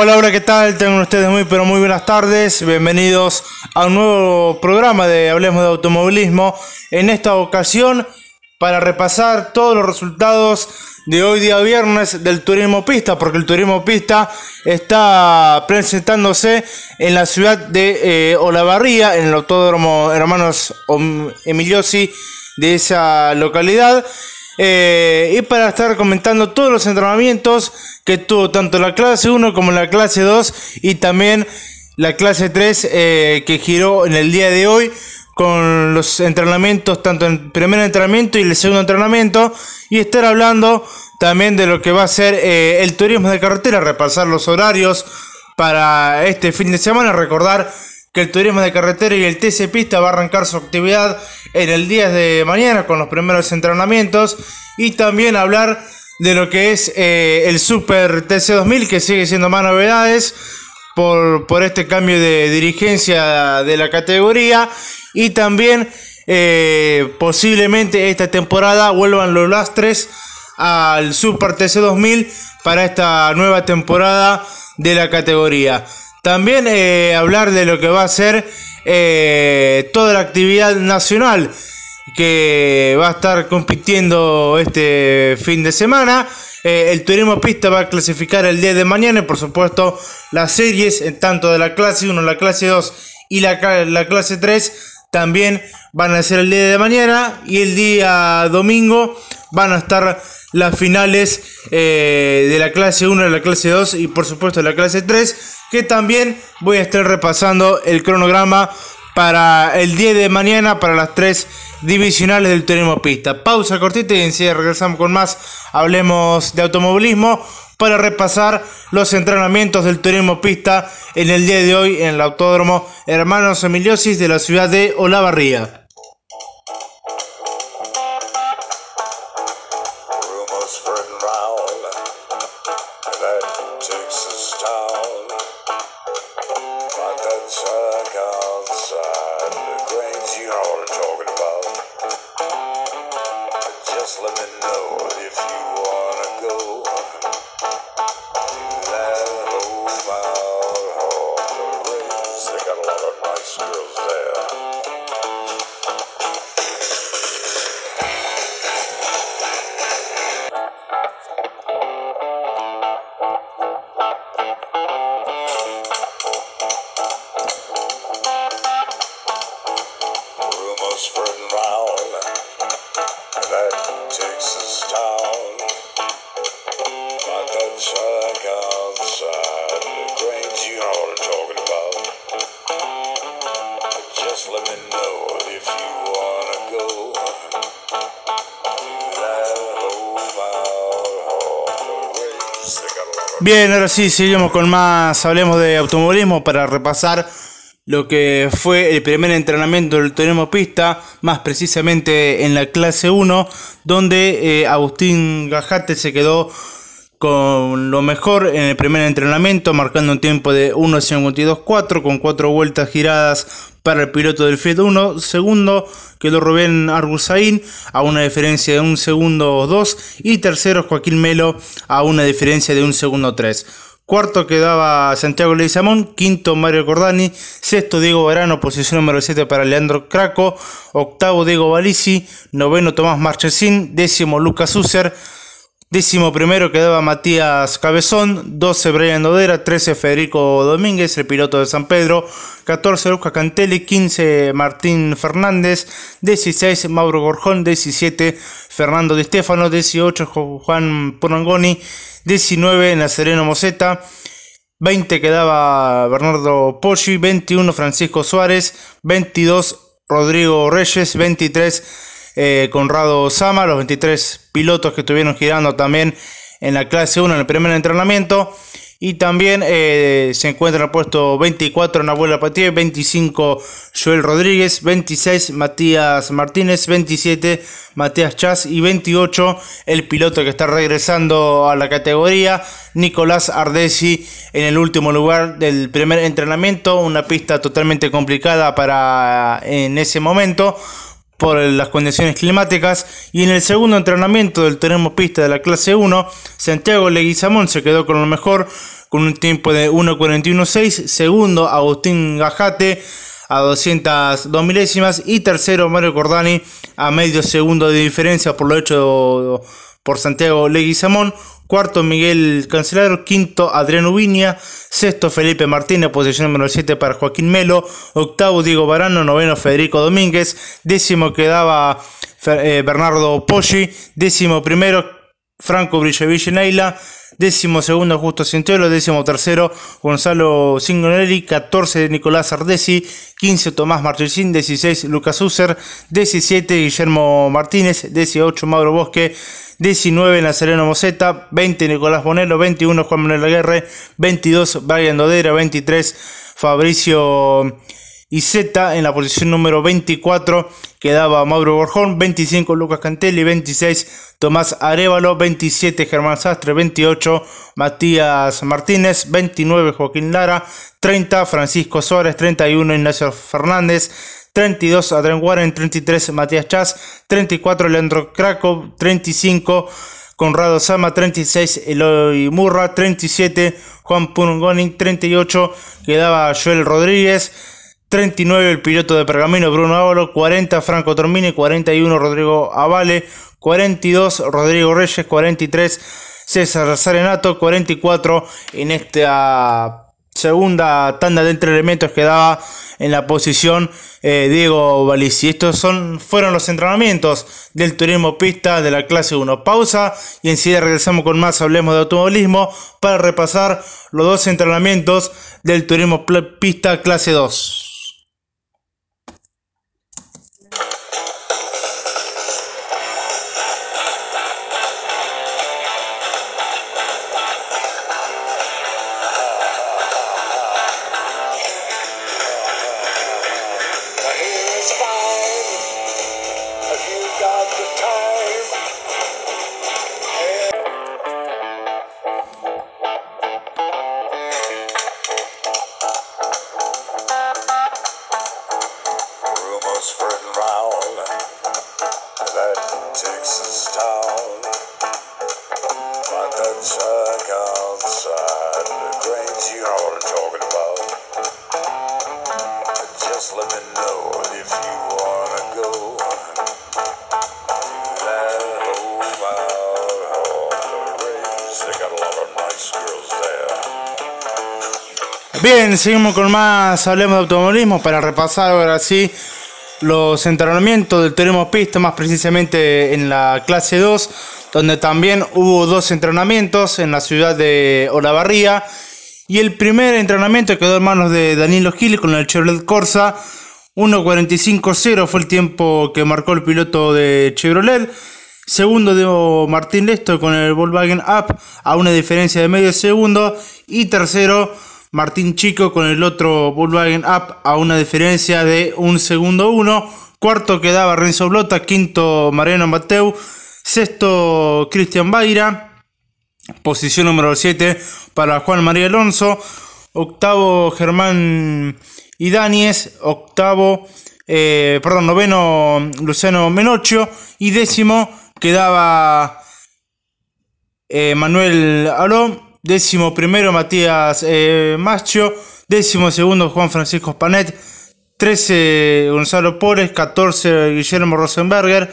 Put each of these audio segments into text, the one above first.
Hola, hola, ¿qué tal? Tengan ustedes muy, pero muy buenas tardes. Bienvenidos a un nuevo programa de Hablemos de Automovilismo. En esta ocasión, para repasar todos los resultados de hoy día viernes del Turismo Pista, porque el Turismo Pista está presentándose en la ciudad de eh, Olavarría, en el Autódromo Hermanos Emiliosi de esa localidad. Eh, y para estar comentando todos los entrenamientos que tuvo tanto la clase 1 como la clase 2 y también la clase 3 eh, que giró en el día de hoy con los entrenamientos, tanto el primer entrenamiento y el segundo entrenamiento, y estar hablando también de lo que va a ser eh, el turismo de carretera, repasar los horarios para este fin de semana, recordar que el turismo de carretera y el TC Pista va a arrancar su actividad en el día de mañana con los primeros entrenamientos y también hablar de lo que es eh, el Super TC 2000 que sigue siendo más novedades por, por este cambio de dirigencia de la categoría y también eh, posiblemente esta temporada vuelvan los lastres al Super TC 2000 para esta nueva temporada de la categoría. También eh, hablar de lo que va a ser eh, toda la actividad nacional que va a estar compitiendo este fin de semana. Eh, el Turismo Pista va a clasificar el día de mañana y por supuesto las series, tanto de la clase 1, la clase 2 y la, la clase 3 también van a ser el día de mañana y el día domingo van a estar las finales eh, de la clase 1, de la clase 2 y por supuesto de la clase 3 que también voy a estar repasando el cronograma para el día de mañana para las tres divisionales del turismo pista. Pausa cortita y enseguida regresamos con más. Hablemos de automovilismo para repasar los entrenamientos del turismo pista en el día de hoy en el autódromo Hermanos Emiliosis de la ciudad de Olavarría. Bien, ahora sí, seguimos con más. Hablemos de automovilismo para repasar lo que fue el primer entrenamiento del turismo pista, más precisamente en la clase 1, donde eh, Agustín Gajate se quedó con lo mejor en el primer entrenamiento, marcando un tiempo de 1.52.4 con 4 vueltas giradas para el piloto del Fiat 1. Segundo quedó Rubén Argusain a una diferencia de un segundo 2 y tercero Joaquín Melo a una diferencia de un segundo 3. Cuarto quedaba Santiago Leizamón, quinto Mario Cordani, sexto Diego Verano, posición número 7 para Leandro Craco, octavo Diego Balisi, noveno Tomás Marchesín, décimo Lucas User, décimo primero quedaba Matías Cabezón, 12 Brian Dodera, 13 Federico Domínguez, el piloto de San Pedro, 14 Lucas Cantelli, 15 Martín Fernández, 16 Mauro Gorjón, 17 Fernando Di Stefano, 18 Juan Porangoni, 19 Nazareno Moseta, 20 quedaba Bernardo Poggi, 21 Francisco Suárez, 22 Rodrigo Reyes, 23 eh, Conrado Sama, los 23 pilotos que estuvieron girando también en la clase 1 en el primer entrenamiento. Y también eh, se encuentra en puesto 24 Nahuel Patier, 25 Joel Rodríguez, 26 Matías Martínez, 27 Matías Chas y 28 el piloto que está regresando a la categoría, Nicolás Ardesi en el último lugar del primer entrenamiento, una pista totalmente complicada para en ese momento por las condiciones climáticas. Y en el segundo entrenamiento del tenemos pista de la clase 1, Santiago Leguizamón se quedó con lo mejor con un tiempo de 1.41.6, segundo Agustín Gajate a 202 milésimas y tercero Mario Cordani a medio segundo de diferencia por lo hecho por Santiago Leguizamón, cuarto Miguel Cancelero, quinto Adriano Viña, sexto Felipe Martínez, posición número 7 para Joaquín Melo, octavo Diego Barano, noveno Federico Domínguez, décimo quedaba eh, Bernardo Poggi, décimo primero Franco Brilleville Neila, décimo segundo Justo Cintiolo, décimo tercero Gonzalo Singonelli, 14 Nicolás Ardesi, 15 Tomás Marchesín, 16 Lucas User, 17 Guillermo Martínez, 18 Mauro Bosque, 19 Nazareno Moseta, 20 Nicolás Bonello, 21 Juan Manuel Aguerre, 22 Brian Dodera, 23 Fabricio Izeta en la posición número 24 quedaba Mauro Borjón, 25 Lucas Cantelli, 26 Tomás Arevalo, 27 Germán Sastre, 28 Matías Martínez, 29 Joaquín Lara, 30 Francisco Suárez, 31 Ignacio Fernández, 32 Adrián Warren, 33 Matías Chas, 34 Leandro Krakow, 35 Conrado Sama, 36 Eloy Murra, 37 Juan Pungoni, 38 quedaba Joel Rodríguez, 39 el piloto de Pergamino Bruno Ávalo, 40 Franco Tormini, 41 Rodrigo Avale, 42 Rodrigo Reyes, 43 César Sarenato, 44 en esta segunda tanda de entre elementos que daba en la posición eh, Diego Balisi. Estos son, fueron los entrenamientos del turismo pista de la clase 1. Pausa y enseguida regresamos con más Hablemos de Automovilismo para repasar los dos entrenamientos del turismo pista clase 2. Bien, seguimos con más Hablemos de Automovilismo para repasar ahora sí los entrenamientos del Turismo Pista, más precisamente en la clase 2, donde también hubo dos entrenamientos en la ciudad de Olavarría. Y el primer entrenamiento quedó en manos de Danilo Gil con el Chevrolet Corsa. 1.45.0 fue el tiempo que marcó el piloto de Chevrolet. Segundo de Martín Lesto con el Volkswagen Up a una diferencia de medio segundo. Y tercero Martín Chico con el otro Volkswagen Up a una diferencia de un segundo uno. Cuarto quedaba Renzo Blota, quinto Mariano Mateu, sexto Cristian Baira, posición número 7 para Juan María Alonso, octavo Germán Idáñez, octavo, eh, perdón, noveno Luciano Menocho. Y décimo quedaba eh, Manuel Aló Décimo primero Matías eh. Décimo segundo Juan Francisco Panet. 13 Gonzalo Pores. 14 Guillermo Rosenberger.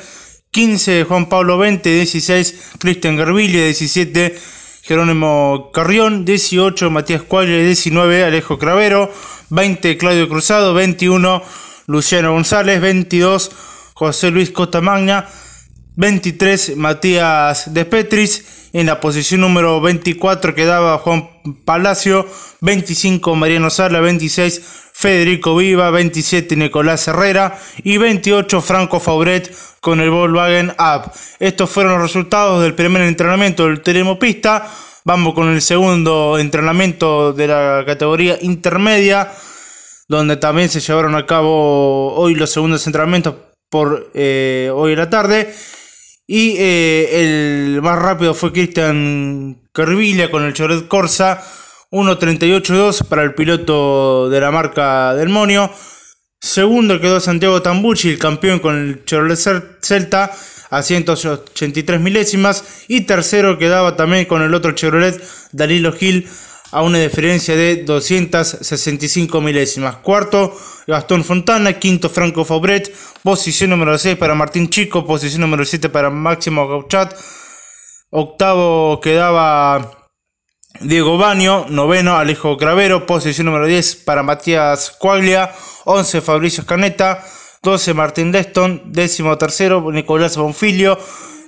15 Juan Pablo 20. 16 Cristian Garville. 17 Jerónimo Carrión. 18 Matías Cuagle. 19 Alejo Cravero. 20 Claudio Cruzado. 21 Luciano González. 22 José Luis Cotamagna. 23 Matías Despetris, en la posición número 24 quedaba Juan Palacio, 25 Mariano Sala, 26 Federico Viva, 27 Nicolás Herrera y 28 Franco Fauret con el Volkswagen Up. Estos fueron los resultados del primer entrenamiento del Teremo Pista. Vamos con el segundo entrenamiento de la categoría intermedia, donde también se llevaron a cabo hoy los segundos entrenamientos por eh, hoy en la tarde. Y eh, el más rápido fue Cristian Carvilla con el Chevrolet Corsa 1.38.2 para el piloto de la marca Del Monio. Segundo quedó Santiago Tambucci, el campeón con el Chevrolet Celta a 183 milésimas. Y tercero quedaba también con el otro Chevrolet Dalilo Gil a una diferencia de 265 milésimas. Cuarto, Gastón Fontana. Quinto, Franco Faubret. Posición número 6 para Martín Chico. Posición número 7 para Máximo Gauchat. Octavo quedaba Diego Baño. Noveno, Alejo Cravero. Posición número 10 para Matías Cuaglia. 11, Fabricio Caneta. 12, Martín Deston. Décimo tercero, Nicolás Bonfilio.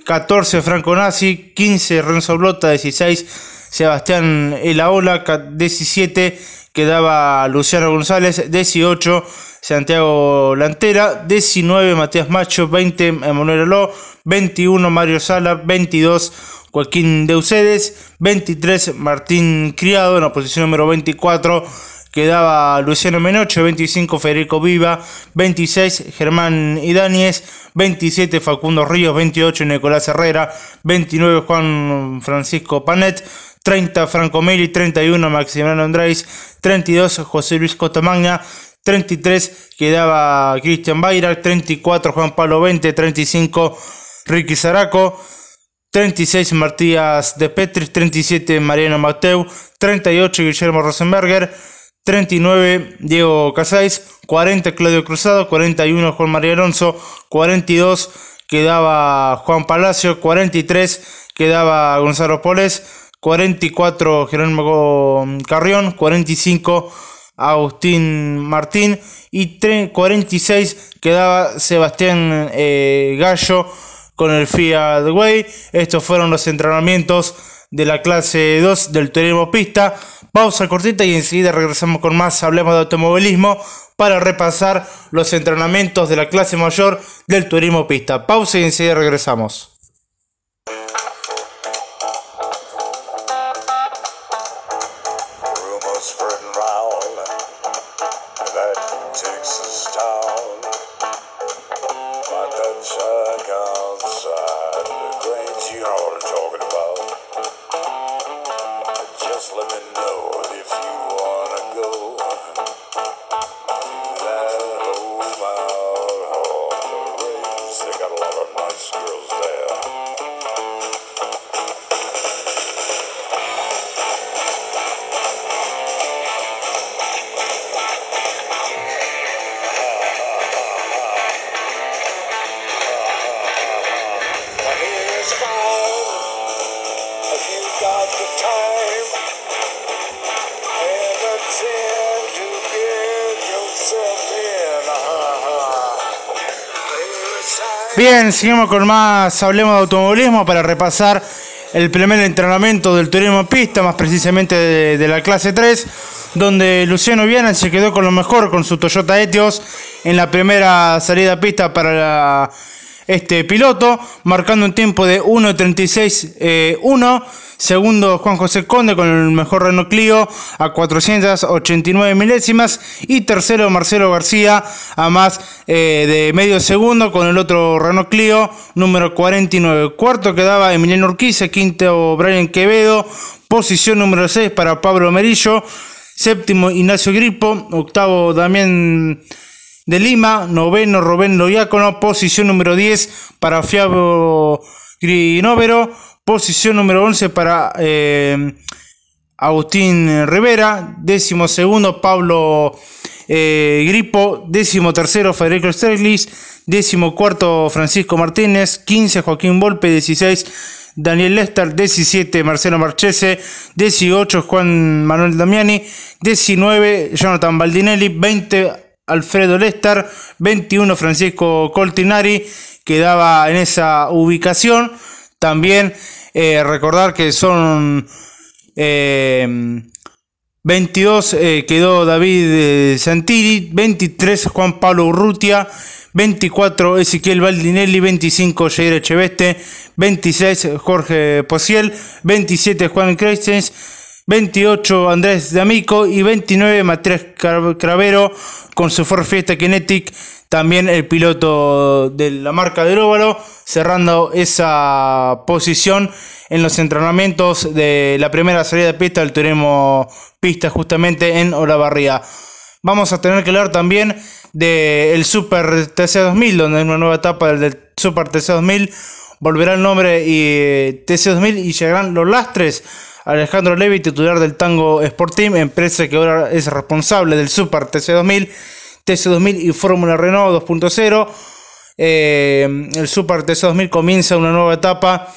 14, Franco Nazi. 15, Renzo Blota. 16, Sebastián Elaola, 17 quedaba Luciano González, 18 Santiago Lantera, 19 Matías Macho, 20 Emanuel Aló, 21 Mario Sala, 22 Joaquín Deucedes, 23 Martín Criado, en la posición número 24 quedaba Luciano Menoche, 25 Federico Viva, 26 Germán Idáñez, 27 Facundo Ríos, 28 Nicolás Herrera, 29 Juan Francisco Panet, 30 Franco Meli, 31 Maximiliano Andrés, 32 José Luis Cotamagna, 33 quedaba Cristian Bayrak, 34 Juan Pablo 20, 35 Ricky Zaraco, 36 Martías de Petris, 37 Mariano Mateu, 38 Guillermo Rosenberger, 39 Diego Casais, 40 Claudio Cruzado, 41 Juan María Alonso, 42 quedaba Juan Palacio, 43 quedaba Gonzalo Poles, 44 Jerónimo Carrión, 45 Agustín Martín y 46 quedaba Sebastián eh, Gallo con el Fiat Way. Estos fueron los entrenamientos de la clase 2 del turismo pista. Pausa cortita y enseguida regresamos con más. Hablemos de automovilismo para repasar los entrenamientos de la clase mayor del turismo pista. Pausa y enseguida regresamos. lemon. Bien, seguimos con más Hablemos de Automovilismo para repasar el primer entrenamiento del turismo pista, más precisamente de, la clase 3, donde Luciano Viana se quedó con lo mejor con su Toyota Etios en la primera salida a pista para este piloto, marcando un tiempo de 1.36.1. Eh, Segundo, Juan José Conde con el mejor Renault Clio a 489 milésimas. Y tercero, Marcelo García a más eh, de medio segundo con el otro Renault Clio número 49. Cuarto quedaba Emiliano Urquiza. Quinto, Brian Quevedo. Posición número 6 para Pablo Merillo. Séptimo, Ignacio Gripo. Octavo, Damián de Lima. Noveno, Rubén Loiácono. Posición número 10 para Fiabo Grinovero. Posición número 11 para eh, Agustín Rivera, décimo segundo Pablo eh, Gripo, décimo tercero Federico Sterlis, décimo cuarto Francisco Martínez, 15 Joaquín Volpe, 16 Daniel Lester, 17 Marcelo Marchese, 18 Juan Manuel Damiani, 19 Jonathan Baldinelli, 20 Alfredo Lester, 21 Francisco Coltinari, quedaba en esa ubicación. También eh, recordar que son 22 eh, eh, quedó David Santilli, 23 Juan Pablo Urrutia, 24 Ezequiel Baldinelli, 25 Jair Echeveste, 26 Jorge Posiel, 27 Juan Creistens, 28 Andrés D'Amico y 29 Matías Cravero con su Ford Fiesta Kinetic, también el piloto de la marca del óvalo, cerrando esa posición en los entrenamientos de la primera salida de pista del turismo pista justamente en Olavarría. Vamos a tener que hablar también del Super TC2000, donde hay una nueva etapa del Super TC2000. Volverá el nombre y eh, TC2000 y llegarán los lastres. Alejandro Levi, titular del Tango Sport Team, empresa que ahora es responsable del Super TC2000, TC2000 y Fórmula Renault 2.0. Eh, el Super TC2000 comienza una nueva etapa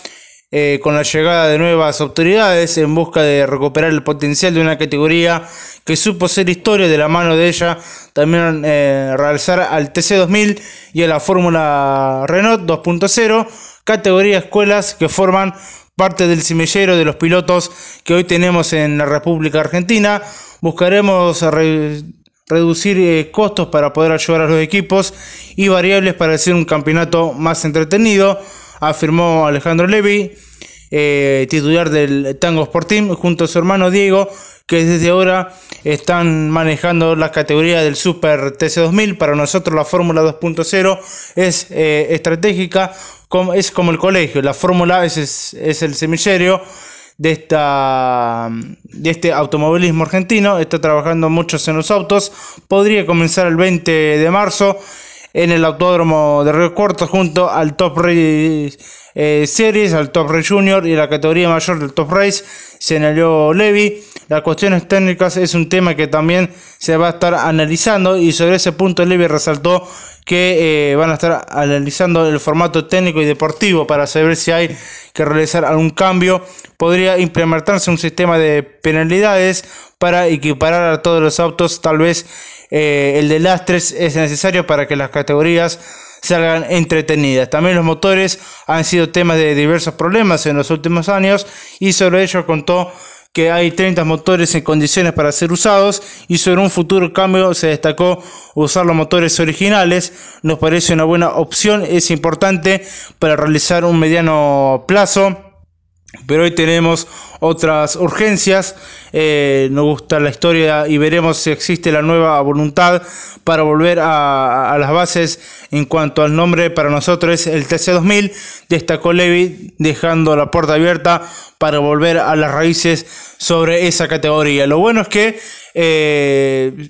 eh, con la llegada de nuevas autoridades en busca de recuperar el potencial de una categoría que supo ser historia de la mano de ella, también eh, realizar al TC2000 y a la Fórmula Renault 2.0, categoría escuelas que forman parte del semillero de los pilotos que hoy tenemos en la República Argentina. Buscaremos reducir eh, costos para poder ayudar a los equipos y variables para hacer un campeonato más entretenido afirmó Alejandro Levi, eh, titular del Tango Sport Team, junto a su hermano Diego, que desde ahora están manejando la categoría del Super TC2000. Para nosotros la Fórmula 2.0 es eh, estratégica, es como el colegio, la Fórmula es, es, el semillero de, esta, de este automovilismo argentino, está trabajando muchos en los autos, podría comenzar el 20 de marzo en el Autódromo de Río Cuarto junto al Top Race eh, Series, al Top Race Junior y la categoría mayor del Top Race, señaló Levi. Las cuestiones técnicas es un tema que también se va a estar analizando y sobre ese punto Levi resaltó que eh, van a estar analizando el formato técnico y deportivo para saber si hay que realizar algún cambio. Podría implementarse un sistema de penalidades para equiparar a todos los autos, tal vez eh, el de lastres es necesario para que las categorías salgan entretenidas. También los motores han sido temas de diversos problemas en los últimos años y sobre ello contó que hay 30 motores en condiciones para ser usados y sobre un futuro cambio se destacó usar los motores originales. Nos parece una buena opción, es importante para realizar un mediano plazo pero hoy tenemos otras urgencias. Eh, nos gusta la historia y veremos si existe la nueva voluntad para volver a, las bases en cuanto al nombre. Para nosotros es el TC2000. Destacó Levi dejando la puerta abierta para volver a las raíces sobre esa categoría. Lo bueno es que eh,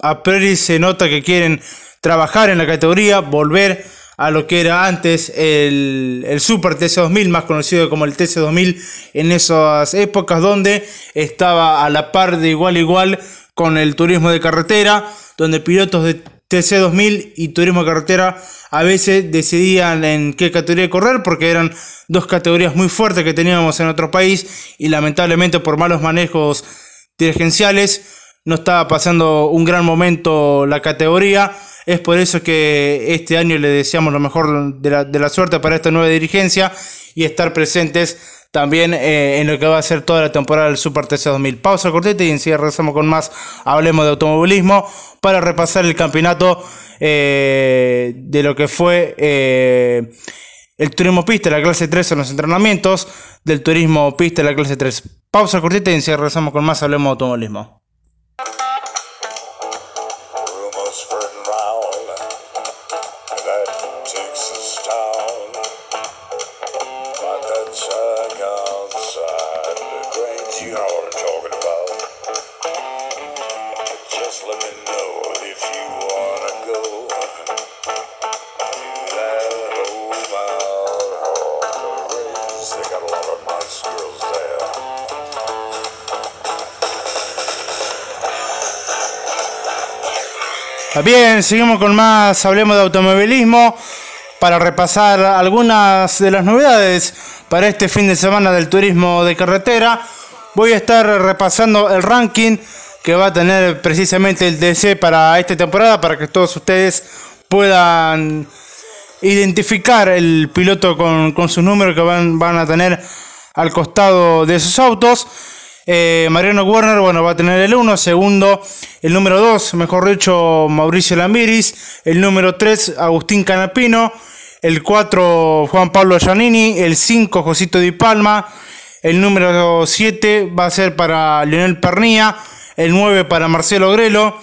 a priori se nota que quieren trabajar en la categoría, volver a lo que era antes el, el Super TC2000, más conocido como el TC2000 en esas épocas donde estaba a la par de igual a igual con el turismo de carretera, donde pilotos de TC2000 y turismo de carretera a veces decidían en qué categoría correr porque eran dos categorías muy fuertes que teníamos en otro país y lamentablemente por malos manejos dirigenciales no estaba pasando un gran momento la categoría es por eso que este año le deseamos lo mejor de la, de la suerte para esta nueva dirigencia y estar presentes también eh, en lo que va a ser toda la temporada del Super TC 2000. Pausa cortita y enseguida regresamos con más. Hablemos de automovilismo para repasar el campeonato eh, de lo que fue eh, el turismo pista, la clase 3 en los entrenamientos del turismo pista, la clase 3. Pausa cortita y regresamos con más. Hablemos de automovilismo. Bien, seguimos con más, hablemos de automovilismo para repasar algunas de las novedades para este fin de semana del turismo de carretera. Voy a estar repasando el ranking que va a tener precisamente el DC para esta temporada para que todos ustedes puedan identificar el piloto con, con sus números que van, van a tener al costado de sus autos. Eh, Mariano Werner, bueno, va a tener el 1. Segundo, el número 2, mejor dicho, Mauricio Lambiris. El número 3, Agustín Canapino. El 4, Juan Pablo Giannini. El 5, Josito Di Palma. El número 7 va a ser para Leonel Pernía. El 9 para Marcelo Grelo.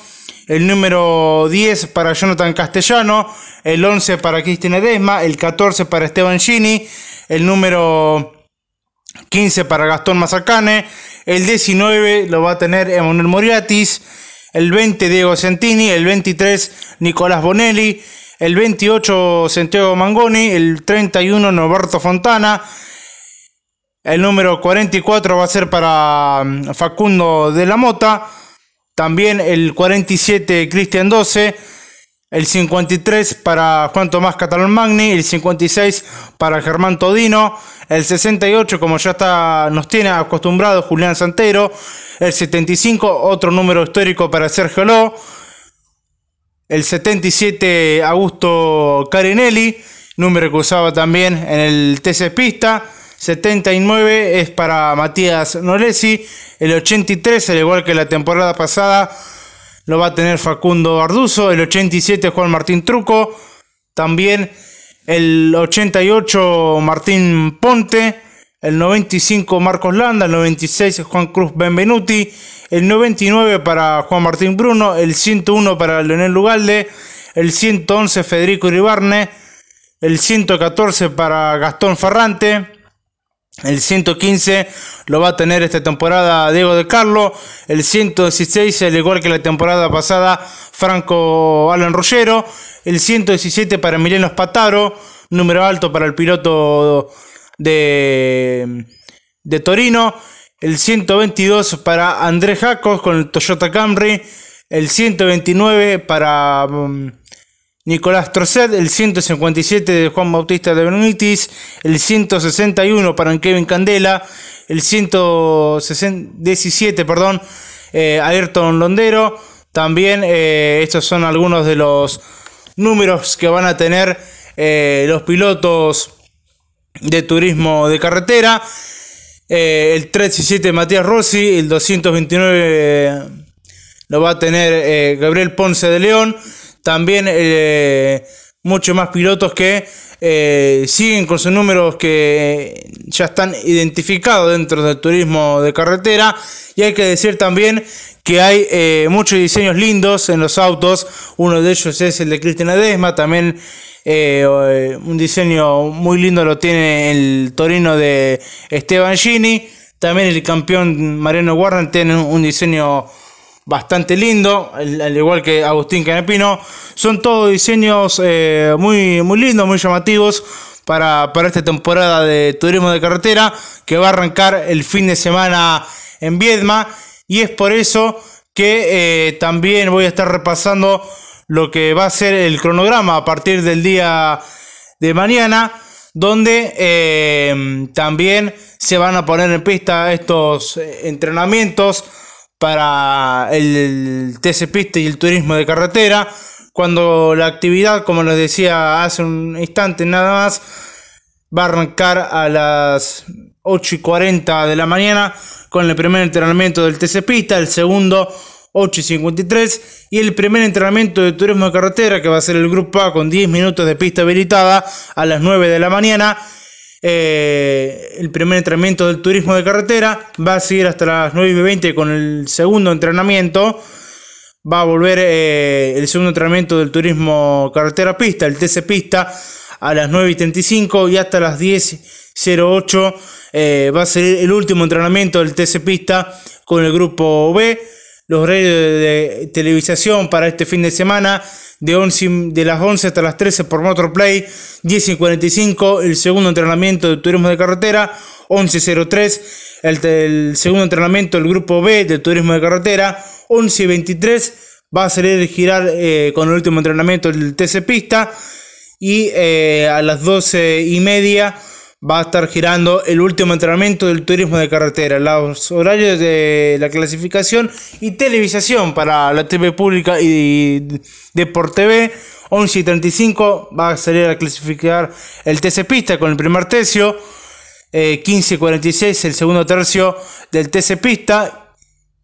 El número 10 para Jonathan Castellano. El 11 para Cristina Desma. El 14 para Esteban Gini. El número 15 para Gastón Mazacane. El 19 lo va a tener Emanuel Moriatis. El 20 Diego Centini. El 23 Nicolás Bonelli. El 28 Santiago Mangoni. El 31 Norberto Fontana. El número 44 va a ser para mm, Facundo de la Mota. También el 47 Cristian 12. El 53 para Juan Tomás Catalán Magni. El 56 para Germán Todino. El 68, como ya está, nos tiene acostumbrado Julián Santero. El 75, otro número histórico para Sergio Ló. El 77, Augusto Carinelli. Número que usaba también en el TC Pista. 79 es para Matías Noresi. El 83, al igual que la temporada pasada, lo va a tener Facundo Arduzo. El 87, Juan Martín Truco. También el 88 Martín Ponte, el 95 Marcos Landa, el 96 Juan Cruz Benvenuti, el 99 para Juan Martín Bruno, el 101 para Leonel Lugalde, el 111 Federico Iribarne, el 114 para Gastón Ferrante, el 115 lo va a tener esta temporada Diego de Carlo. El 116, al igual que la temporada pasada, Franco Alan Rollero. El 117 para Emiliano Spataro. Número alto para el piloto de, de Torino. El 122 para Andrés Jacos con el Toyota Camry. El 129 para... Nicolás Trocet, el 157 de Juan Bautista de Benitis, el 161 para Kevin Candela, el 117, perdón, eh, Ayrton Londero. También eh, estos son algunos de los números que van a tener eh, los pilotos de turismo de carretera. el 317 Matías Rossi, el 229 lo va a tener Gabriel Ponce de León. También eh, muchos más pilotos que eh, siguen con sus números que ya están identificados dentro del turismo de carretera. Y hay que decir también que hay eh, muchos diseños lindos en los autos. Uno de ellos es el de Cristina Desma. También un diseño muy lindo lo tiene el Torino de Esteban Gini. También el campeón Mariano Warren tiene un diseño bastante lindo, al, igual que Agustín Canepino. Son todos diseños eh, muy, muy lindos, muy llamativos para, esta temporada de turismo de carretera que va a arrancar el fin de semana en Viedma. Y es por eso que eh, también voy a estar repasando lo que va a ser el cronograma a partir del día de mañana, donde eh, también se van a poner en pista estos entrenamientos para el TC Pista y el turismo de carretera, cuando la actividad, como les decía hace un instante nada más, va a arrancar a las 8 y 40 de la mañana con el primer entrenamiento del TC Pista, el segundo 8 y 53 y el primer entrenamiento de turismo de carretera que va a ser el grupo A con 10 minutos de pista habilitada a las 9 de la mañana eh, el primer entrenamiento del turismo de carretera. Va a seguir hasta las 9 y 20 con el segundo entrenamiento. Va a volver eh, el segundo entrenamiento del turismo carretera pista, el TC pista, a las 9 y 35 y hasta las 10.08 eh, va a ser el último entrenamiento del TC pista con el grupo B. Los horarios de televisación para este fin de semana de, 11, de las 11 hasta las 13 por Motorplay, 10 y 45 el segundo entrenamiento de turismo de carretera, 11.03 el, el segundo entrenamiento del grupo B de turismo de carretera, 11 y 23 va a salir girar eh, con el último entrenamiento del TC Pista y eh, a las 12 y media va a estar girando el último entrenamiento del turismo de carretera, los horarios de la clasificación y televisación para la TV pública y Deport TV. 11 y 35 va a salir a clasificar el TC Pista con el primer tercio. 15 y 46 el segundo tercio del TC Pista.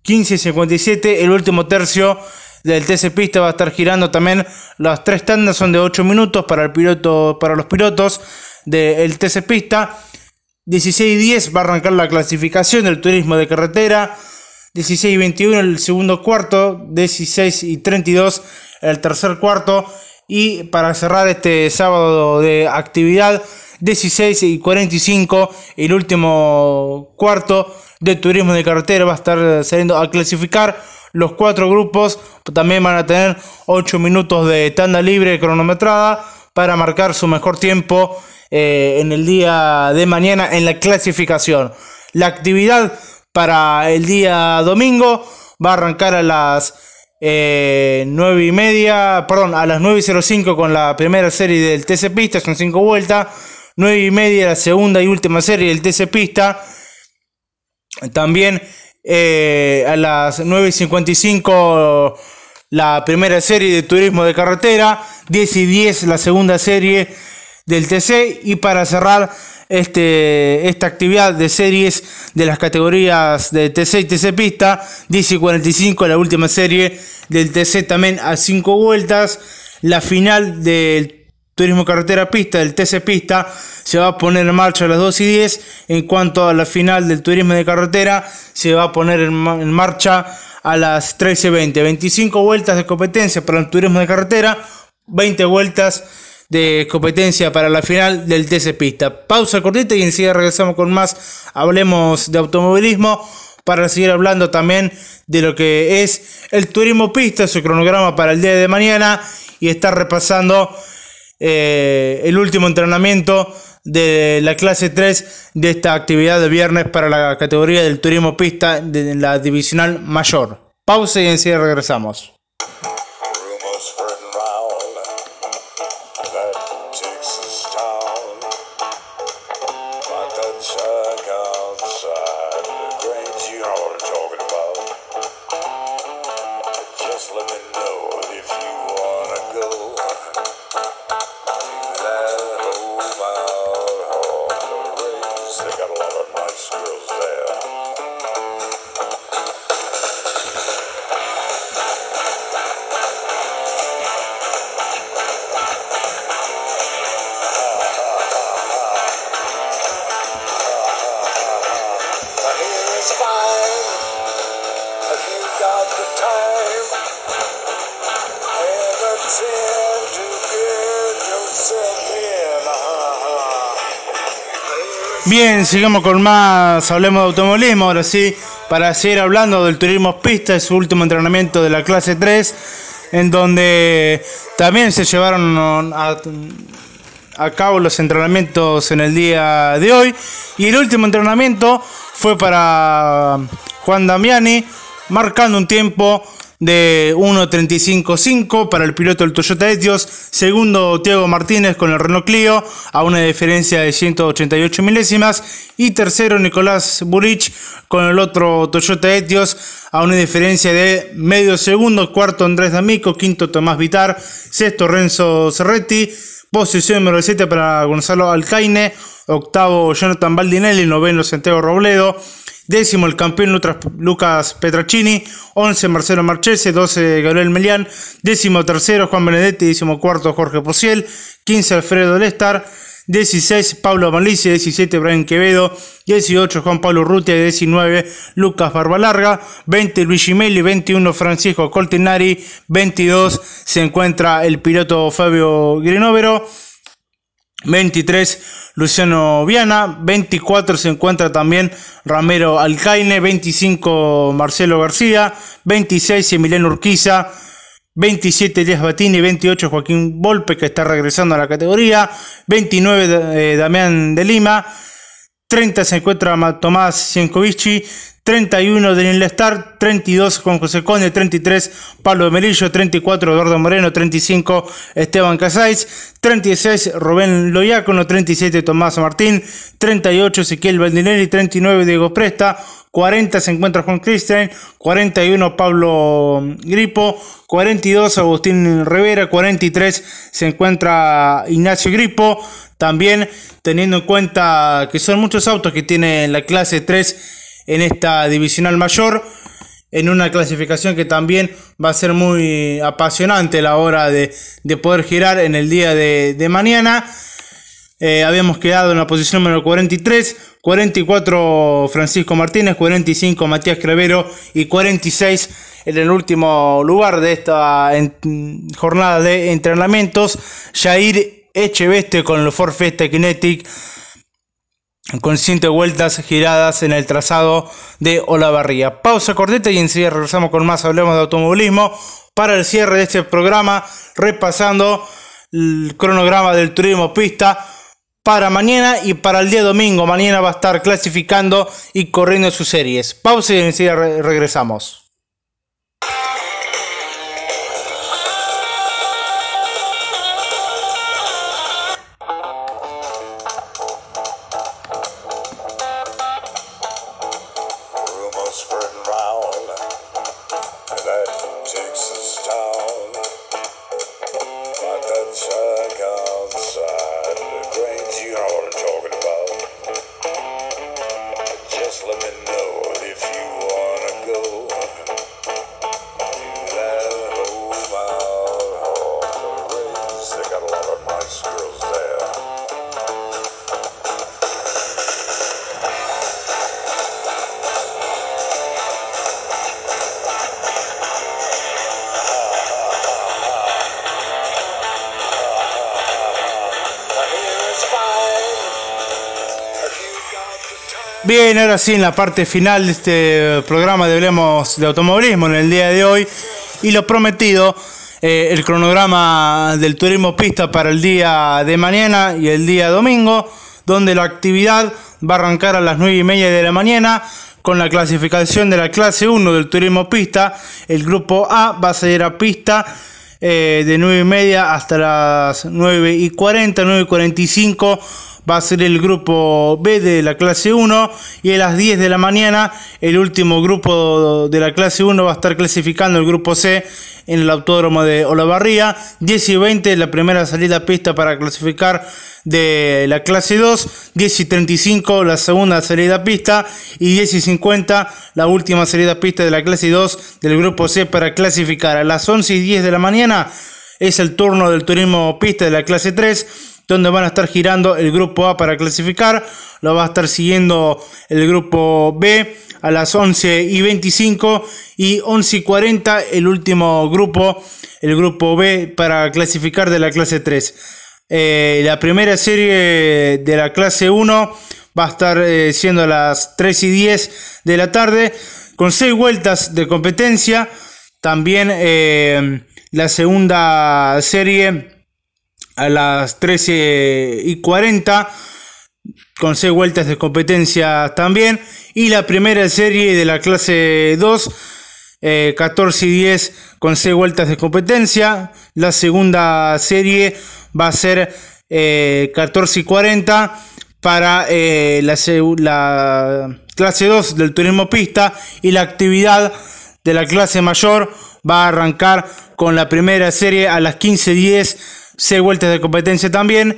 15 y 57 el último tercio del TC Pista va a estar girando también. Las tres tandas son de 8 minutos para, el piloto, para los pilotos del TC Pista. 16 y 10 va a arrancar la clasificación del turismo de carretera. 16 y 21 el segundo cuarto. 16 y 32 el tercer cuarto. Y para cerrar este sábado de actividad, 16 y 45 el último cuarto de turismo de carretera va a estar saliendo a clasificar los cuatro grupos también van a tener 8 minutos de tanda libre cronometrada para marcar su mejor tiempo eh, en el día de mañana en la clasificación. La actividad para el día domingo va a arrancar a las eh, 9 y media, perdón, a las 9 y 05 con la primera serie del TC Pista, son 5 vueltas. 9 y media la segunda y última serie del TC Pista. También eh, a las 9.55 la primera serie de turismo de carretera, 10 y 10 la segunda serie del TC y para cerrar este, esta actividad de series de las categorías de TC y TC Pista, 10 y 45 la última serie del TC también a 5 vueltas, la final del Turismo Carretera Pista del TC Pista se va a poner en marcha a las 2 y 10. En cuanto a la final del Turismo de Carretera, se va a poner en, marcha a las 13.20. 25 vueltas de competencia para el Turismo de Carretera, 20 vueltas de competencia para la final del TC Pista. Pausa cortita y enseguida regresamos con más. Hablemos de automovilismo para seguir hablando también de lo que es el turismo pista, su cronograma para el día de mañana y estar repasando eh, el último entrenamiento de la clase 3 de esta actividad de viernes para la categoría del turismo pista de la divisional mayor. Pausa y enseguida regresamos. Bien, sigamos con más, hablemos de automovilismo, ahora sí, para seguir hablando del turismo pista, es su último entrenamiento de la clase 3, en donde también se llevaron a, a cabo los entrenamientos en el día de hoy, y el último entrenamiento fue para Juan Damiani, marcando un tiempo de 1.35.5 para el piloto del Toyota Etios. Segundo, Tiago Martínez con el Renault Clio a una diferencia de 188 milésimas. Y tercero, Nicolás Burich con el otro Toyota Etios a una diferencia de medio segundo. Cuarto, Andrés D'Amico. Quinto, Tomás Vitar. Sexto, Renzo Cerretti. Posición número 7 para Gonzalo Alcaine. Octavo, Jonathan Baldinelli. Noveno, Santiago Robledo. Décimo el campeón Lucas Petracini. 11 Marcelo Marchese. 12 Gabriel Melián. Décimo tercero Juan Benedetti. Décimo cuarto Jorge Posiel. 15 Alfredo Lestar. 16 Pablo Malicia, 17 Brian Quevedo, 18 Juan Pablo Rutia, 19 Lucas Barbalarga, 20 Luigi Meli, 21 Francisco Coltinari, 22 se encuentra el piloto Fabio Grinovero, 23 Luciano Viana, 24 se encuentra también Ramiro Alcaine, 25 Marcelo García, 26 Emiliano Urquiza, 27 Díaz Batini, 28 Joaquín Volpe que está regresando a la categoría, 29 eh, Damián de Lima, 30 se encuentra Tomás Ciencovici, 31 Daniel Lestar, 32 Juan José Conde, 33 Pablo Merillo, 34 Eduardo Moreno, 35 Esteban Casais, 36 Rubén Loyacono, 37 Tomás Martín, 38 Ezequiel Baldinelli, 39 Diego Presta, 40 se encuentra Juan Cristian, 41 Pablo Gripo, 42 Agustín Rivera, 43 se encuentra Ignacio Gripo, también teniendo en cuenta que son muchos autos que tiene la clase 3 en esta divisional mayor, en una clasificación que también va a ser muy apasionante la hora de, poder girar en el día de, mañana. Eh, habíamos quedado en la posición número 43, 44 Francisco Martínez, 45 Matías Crevero y 46 en el último lugar de esta jornada de entrenamientos, Jair Echeveste con el Ford Fiesta Kinetic con 100 vueltas giradas en el trazado de Olavarría. Pausa cortita y enseguida regresamos con más Hablemos de Automovilismo para el cierre de este programa, repasando el cronograma del turismo pista para mañana y para el día domingo. Mañana va a estar clasificando y corriendo sus series. Pausa y enseguida regresamos. Check out Bien, ahora sí, en la parte final de este programa de Hablemos de Automovilismo en el día de hoy. Y lo prometido, eh, el cronograma del turismo pista para el día de mañana y el día domingo, donde la actividad va a arrancar a las 9 y media de la mañana con la clasificación de la clase 1 del turismo pista. El grupo A va a salir a pista eh, de 9 y media hasta las 9 y 40, 9 y 45 va a ser el grupo B de la clase 1 y a las 10 de la mañana el último grupo de la clase 1 va a estar clasificando el grupo C en el autódromo de Olavarría. 10 y 20 la primera salida a pista para clasificar de la clase 2, 10 y 35 la segunda salida a pista y 10 y 50 la última salida a pista de la clase 2 del grupo C para clasificar. A las 11 y 10 de la mañana es el turno del turismo pista de la clase 3 donde van a estar girando el grupo A para clasificar, lo va a estar siguiendo el grupo B a las 11 y 25 y 11 y 40 el último grupo, el grupo B para clasificar de la clase 3. Eh, la primera serie de la clase 1 va a estar eh, siendo a las 3 y 10 de la tarde con 6 vueltas de competencia. También eh, la segunda serie a las 13 y 40 con 6 vueltas de competencia también. Y la primera serie de la clase 2 14 y 10 con 6 vueltas de competencia. La segunda serie va a ser 14 eh, y 40 para eh, la, la clase 2 del turismo pista. Y la actividad de la clase mayor va a arrancar con la primera serie a las 15 10 6 vueltas de competencia también.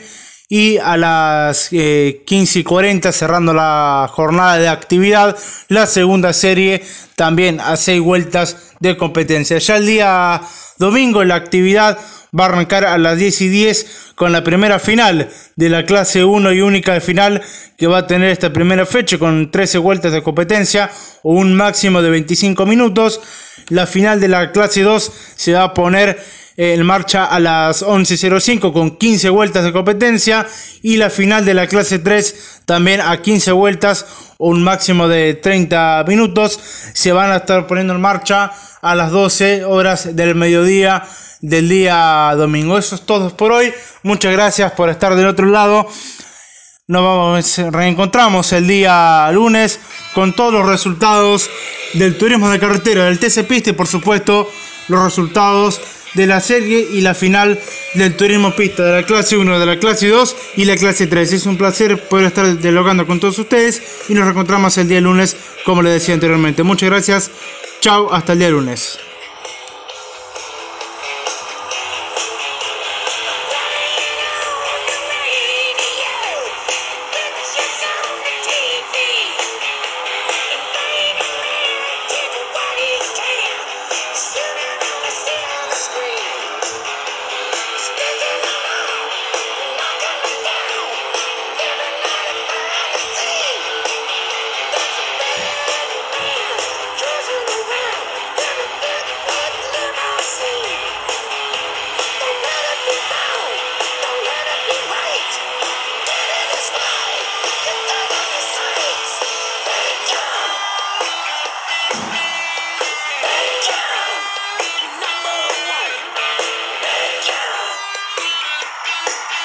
Y a las 15 eh, y 40, cerrando la jornada de actividad, la segunda serie también a 6 vueltas de competencia. Ya el día domingo la actividad va a arrancar a las 10 y 10 con la primera final de la clase 1 y única final que va a tener esta primera fecha con 13 vueltas de competencia o un máximo de 25 minutos. La final de la clase 2 se va a poner en marcha a las 11.05 con 15 vueltas de competencia y la final de la clase 3 también a 15 vueltas un máximo de 30 minutos se van a estar poniendo en marcha a las 12 horas del mediodía del día domingo. Eso es todo por hoy. Muchas gracias por estar del otro lado. Nos vamos, reencontramos el día lunes con todos los resultados del turismo de carretera, del TC Pista y por supuesto los resultados de la serie y la final del turismo pista de la clase 1, de la clase 2 y la clase 3. Es un placer poder estar dialogando con todos ustedes y nos reencontramos el día lunes como les decía anteriormente. Muchas gracias. Chao, hasta el día lunes.